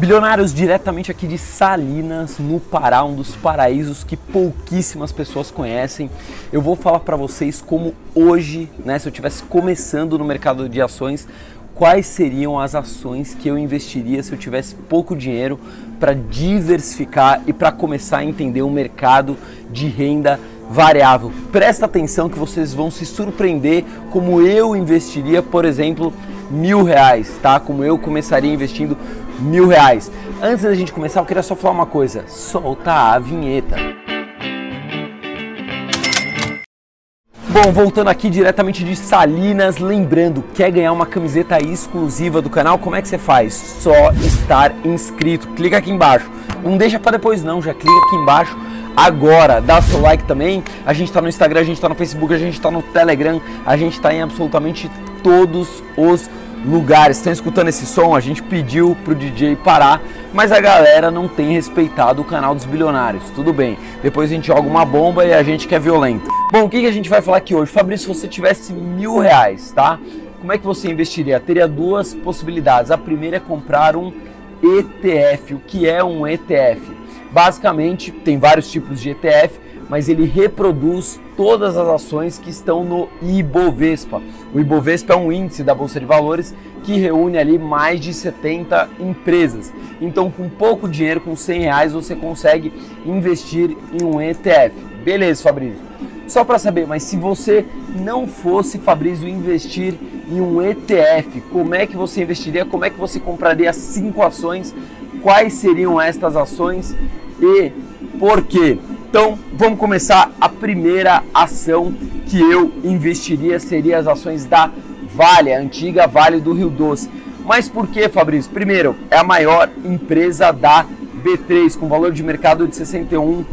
Bilionários diretamente aqui de Salinas, no Pará, um dos paraísos que pouquíssimas pessoas conhecem. Eu vou falar para vocês como hoje, né, se eu estivesse começando no mercado de ações, quais seriam as ações que eu investiria se eu tivesse pouco dinheiro para diversificar e para começar a entender o mercado de renda variável. Presta atenção que vocês vão se surpreender como eu investiria, por exemplo, mil reais, tá? Como eu começaria investindo mil reais. Antes da gente começar, eu queria só falar uma coisa: solta a vinheta. Bom, voltando aqui diretamente de Salinas, lembrando, quer ganhar uma camiseta exclusiva do canal? Como é que você faz? Só estar inscrito. Clica aqui embaixo. Não deixa para depois não, já clica aqui embaixo agora. Dá seu like também. A gente está no Instagram, a gente está no Facebook, a gente está no Telegram, a gente está em absolutamente todos os lugares. Estão escutando esse som? A gente pediu pro DJ parar, mas a galera não tem respeitado o canal dos bilionários. Tudo bem. Depois a gente joga uma bomba e a gente que é violento. Bom, o que, que a gente vai falar aqui hoje? Fabrício, se você tivesse mil reais, tá? Como é que você investiria? Teria duas possibilidades. A primeira é comprar um ETF. O que é um ETF? Basicamente, tem vários tipos de ETF mas ele reproduz todas as ações que estão no Ibovespa. O Ibovespa é um índice da Bolsa de Valores que reúne ali mais de 70 empresas. Então, com pouco dinheiro, com 100 reais, você consegue investir em um ETF. Beleza, Fabrício. Só para saber, mas se você não fosse, Fabrício, investir em um ETF, como é que você investiria? Como é que você compraria cinco ações? Quais seriam estas ações e por quê? Então, vamos começar. A primeira ação que eu investiria seria as ações da Vale, a antiga Vale do Rio Doce. Mas por que, Fabrício? Primeiro, é a maior empresa da B3, com valor de mercado de 61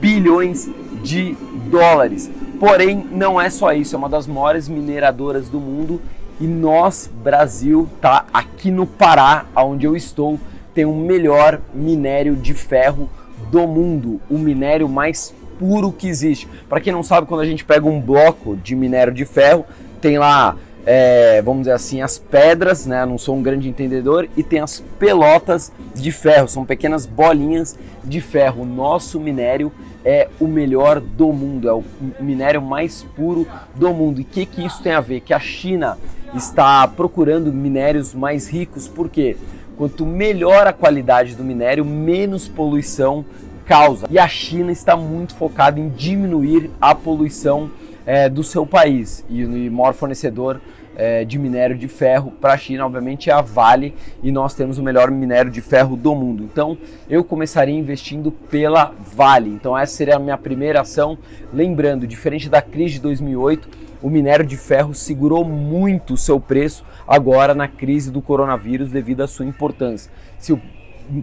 bilhões de dólares. Porém, não é só isso, é uma das maiores mineradoras do mundo e nós, Brasil, tá aqui no Pará, onde eu estou, tem o melhor minério de ferro do mundo, o minério mais puro que existe. Para quem não sabe, quando a gente pega um bloco de minério de ferro, tem lá, é, vamos dizer assim, as pedras, né? Não sou um grande entendedor, e tem as pelotas de ferro, são pequenas bolinhas de ferro. O nosso minério é o melhor do mundo, é o minério mais puro do mundo. E o que, que isso tem a ver? Que a China está procurando minérios mais ricos, por quê? Quanto melhor a qualidade do minério, menos poluição causa. E a China está muito focada em diminuir a poluição é, do seu país. E o maior fornecedor é, de minério de ferro para a China, obviamente, é a Vale e nós temos o melhor minério de ferro do mundo. Então, eu começaria investindo pela Vale. Então, essa seria a minha primeira ação. Lembrando, diferente da crise de 2008, o minério de ferro segurou muito o seu preço agora na crise do coronavírus devido à sua importância. Se o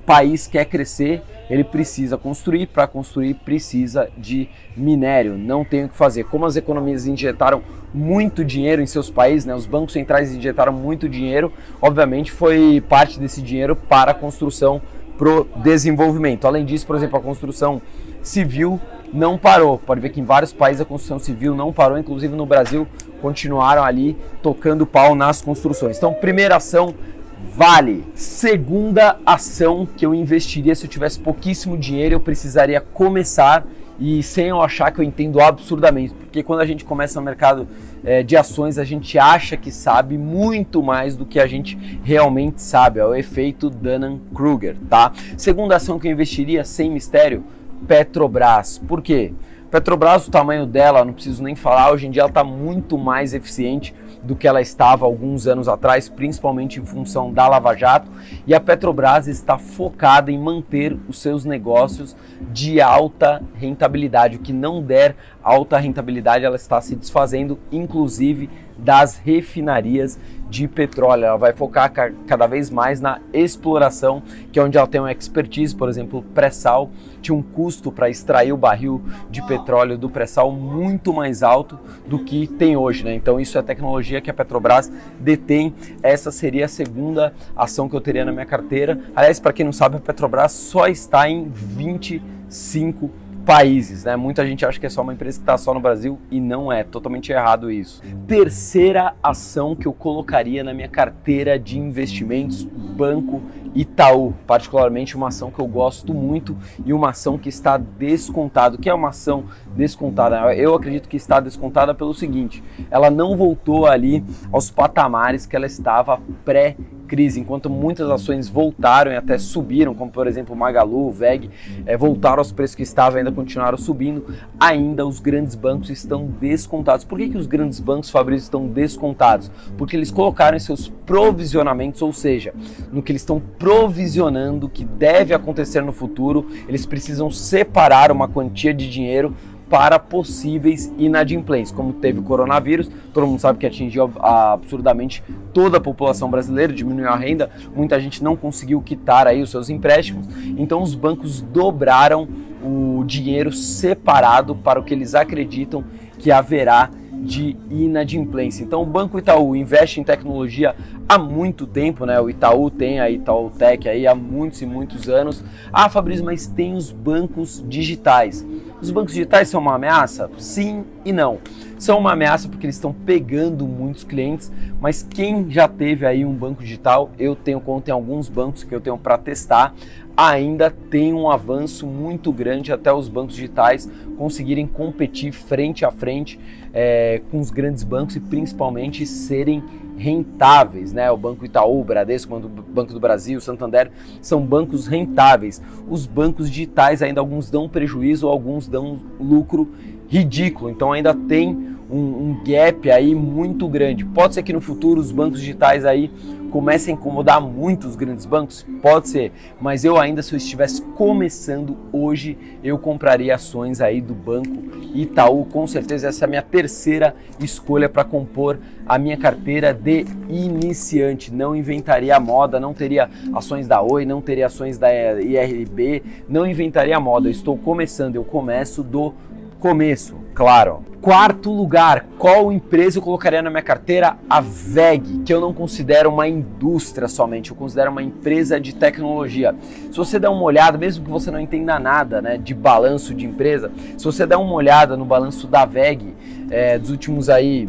país quer crescer, ele precisa construir, para construir precisa de minério, não tem o que fazer. Como as economias injetaram muito dinheiro em seus países, né, os bancos centrais injetaram muito dinheiro, obviamente foi parte desse dinheiro para a construção pro desenvolvimento. Além disso, por exemplo, a construção civil não parou. Pode ver que em vários países a construção civil não parou, inclusive no Brasil continuaram ali tocando pau nas construções. Então, primeira ação, Vale. Segunda ação que eu investiria se eu tivesse pouquíssimo dinheiro, eu precisaria começar e sem eu achar que eu entendo absurdamente, porque quando a gente começa no mercado é, de ações, a gente acha que sabe muito mais do que a gente realmente sabe. É o efeito Dunning-Kruger, tá? Segunda ação que eu investiria sem mistério, Petrobras. Por quê? Petrobras, o tamanho dela, não preciso nem falar, hoje em dia ela está muito mais eficiente do que ela estava alguns anos atrás, principalmente em função da Lava Jato, e a Petrobras está focada em manter os seus negócios de alta rentabilidade. O que não der alta rentabilidade, ela está se desfazendo, inclusive das refinarias de petróleo. Ela vai focar cada vez mais na exploração, que é onde ela tem uma expertise, por exemplo, pré-sal, tinha um custo para extrair o barril de petróleo do pré-sal muito mais alto do que tem hoje, né? Então isso é tecnologia que a Petrobras detém. Essa seria a segunda ação que eu teria na minha carteira. Aliás, para quem não sabe, a Petrobras só está em 25 países, né? Muita gente acha que é só uma empresa que está só no Brasil e não é, totalmente errado isso. Terceira ação que eu colocaria na minha carteira de investimentos, Banco Itaú, particularmente uma ação que eu gosto muito e uma ação que está descontada. O que é uma ação descontada? Eu acredito que está descontada pelo seguinte: ela não voltou ali aos patamares que ela estava pré crise, enquanto muitas ações voltaram e até subiram, como por exemplo Magalu, VEG, é, voltaram aos preços que estavam e ainda continuaram subindo, ainda os grandes bancos estão descontados. Por que, que os grandes bancos, Fabrício, estão descontados? Porque eles colocaram em seus provisionamentos, ou seja, no que eles estão provisionando que deve acontecer no futuro, eles precisam separar uma quantia de dinheiro para possíveis inadimplências. Como teve o coronavírus, todo mundo sabe que atingiu absurdamente toda a população brasileira, diminuiu a renda, muita gente não conseguiu quitar aí os seus empréstimos, então os bancos dobraram o dinheiro separado para o que eles acreditam que haverá de inadimplência. Então o Banco Itaú investe em tecnologia há muito tempo, né? O Itaú tem a Itaú Tech aí há muitos e muitos anos. Ah, Fabrício, mas tem os bancos digitais. Os bancos digitais são uma ameaça? Sim e não. São uma ameaça porque eles estão pegando muitos clientes, mas quem já teve aí um banco digital, eu tenho conta em alguns bancos que eu tenho para testar, ainda tem um avanço muito grande até os bancos digitais conseguirem competir frente a frente é, com os grandes bancos e principalmente serem rentáveis, né? O Banco Itaú, o Bradesco, o Banco do Brasil, o Santander, são bancos rentáveis. Os bancos digitais ainda alguns dão prejuízo, alguns dão lucro ridículo. Então ainda tem um, um gap aí muito grande. Pode ser que no futuro os bancos digitais aí comece a incomodar muito os grandes bancos? Pode ser, mas eu ainda, se eu estivesse começando hoje, eu compraria ações aí do Banco Itaú, com certeza essa é a minha terceira escolha para compor a minha carteira de iniciante. Não inventaria moda, não teria ações da Oi, não teria ações da IRB, não inventaria moda. Eu estou começando, eu começo do começo, claro. Quarto lugar, qual empresa eu colocaria na minha carteira? A VEG, que eu não considero uma indústria somente, eu considero uma empresa de tecnologia. Se você der uma olhada, mesmo que você não entenda nada né, de balanço de empresa, se você der uma olhada no balanço da VEG é, dos últimos aí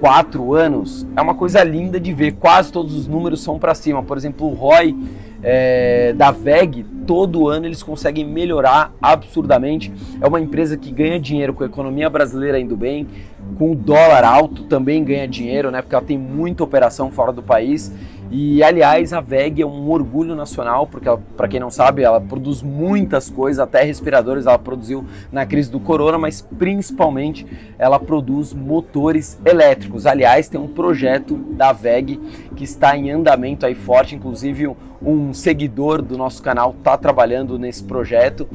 quatro anos, é uma coisa linda de ver. Quase todos os números são para cima. Por exemplo, o ROI é, da VEG, todo ano eles conseguem melhorar absurdamente. É uma empresa que ganha dinheiro com a economia brasileira indo bem, com o dólar alto também ganha dinheiro, né? Porque ela tem muita operação fora do país e aliás, a VEG é um orgulho nacional, porque para quem não sabe, ela produz muitas coisas, até respiradores ela produziu na crise do corona, mas principalmente ela produz motores elétricos. Aliás, tem um projeto da VEG que está em andamento aí forte, inclusive um seguidor do nosso canal está trabalhando nesse projeto,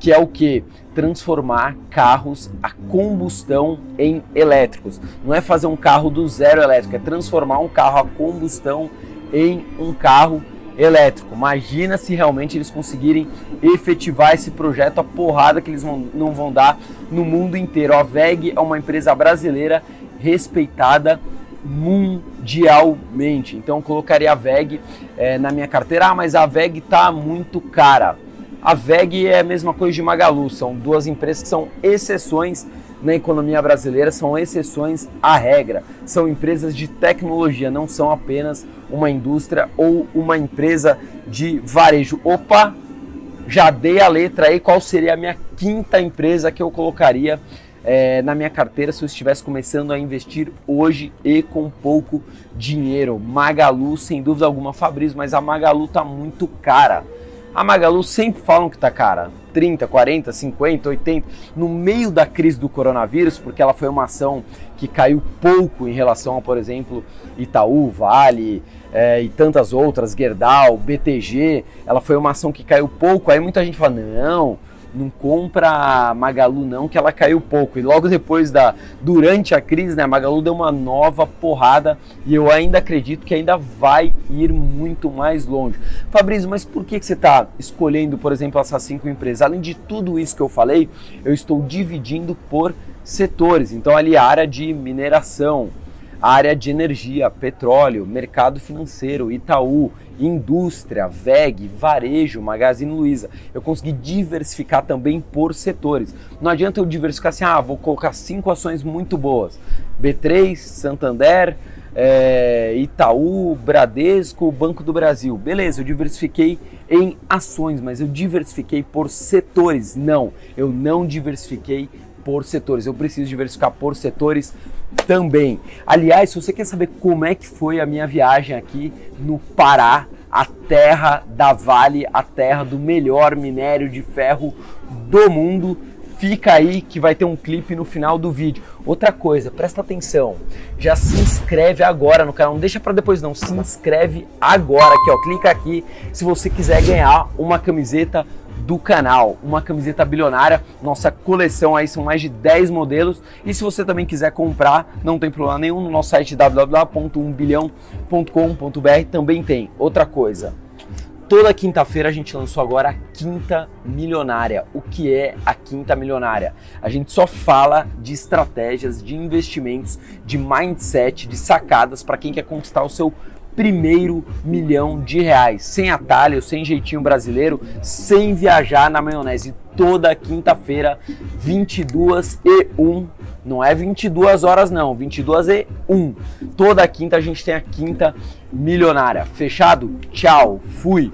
que é o que? Transformar carros a combustão em elétricos. Não é fazer um carro do zero elétrico, é transformar um carro a combustão em um carro elétrico. Imagina se realmente eles conseguirem efetivar esse projeto, a porrada que eles vão, não vão dar no mundo inteiro. A VEG é uma empresa brasileira respeitada mundialmente. Então colocaria a VEG é, na minha carteira. Ah, mas a VEG está muito cara. A VEG é a mesma coisa de Magalu, são duas empresas que são exceções na economia brasileira, são exceções à regra. São empresas de tecnologia, não são apenas uma indústria ou uma empresa de varejo. Opa, já dei a letra aí, qual seria a minha quinta empresa que eu colocaria é, na minha carteira se eu estivesse começando a investir hoje e com pouco dinheiro? Magalu, sem dúvida alguma, Fabrício, mas a Magalu tá muito cara. A Magalu sempre falam que tá cara. 30, 40, 50, 80, no meio da crise do coronavírus, porque ela foi uma ação que caiu pouco em relação a, por exemplo, Itaú, Vale é, e tantas outras, Gerdau, BTG, ela foi uma ação que caiu pouco, aí muita gente fala, não, não compra Magalu não, que ela caiu pouco. E logo depois da durante a crise, né, a Magalu deu uma nova porrada e eu ainda acredito que ainda vai ir muito mais longe. Fabrício, mas por que, que você está escolhendo, por exemplo, essas cinco empresas? Além de tudo isso que eu falei, eu estou dividindo por setores. Então ali a área de mineração, área de energia, petróleo, mercado financeiro, Itaú, indústria, VEG, varejo, Magazine Luiza. Eu consegui diversificar também por setores. Não adianta eu diversificar assim, ah, vou colocar cinco ações muito boas. B3, Santander, é, Itaú, Bradesco, Banco do Brasil. Beleza, eu diversifiquei em ações, mas eu diversifiquei por setores. Não, eu não diversifiquei por setores. Eu preciso diversificar por setores também. Aliás, se você quer saber como é que foi a minha viagem aqui no Pará, a terra da Vale, a terra do melhor minério de ferro do mundo, fica aí que vai ter um clipe no final do vídeo. Outra coisa, presta atenção, já se inscreve agora no canal, não deixa para depois não, se inscreve agora aqui, ó, clica aqui se você quiser ganhar uma camiseta do canal, uma camiseta bilionária, nossa coleção aí são mais de 10 modelos e se você também quiser comprar, não tem problema nenhum, no nosso site www.1bilhão.com.br também tem. Outra coisa, Toda quinta-feira a gente lançou agora a Quinta Milionária. O que é a Quinta Milionária? A gente só fala de estratégias, de investimentos, de mindset, de sacadas para quem quer conquistar o seu primeiro milhão de reais, sem atalho, sem jeitinho brasileiro, sem viajar na maionese. Toda quinta-feira, 22 e 1. Não é 22 horas não, 22 e 1. Toda quinta a gente tem a quinta milionária. Fechado? Tchau, fui.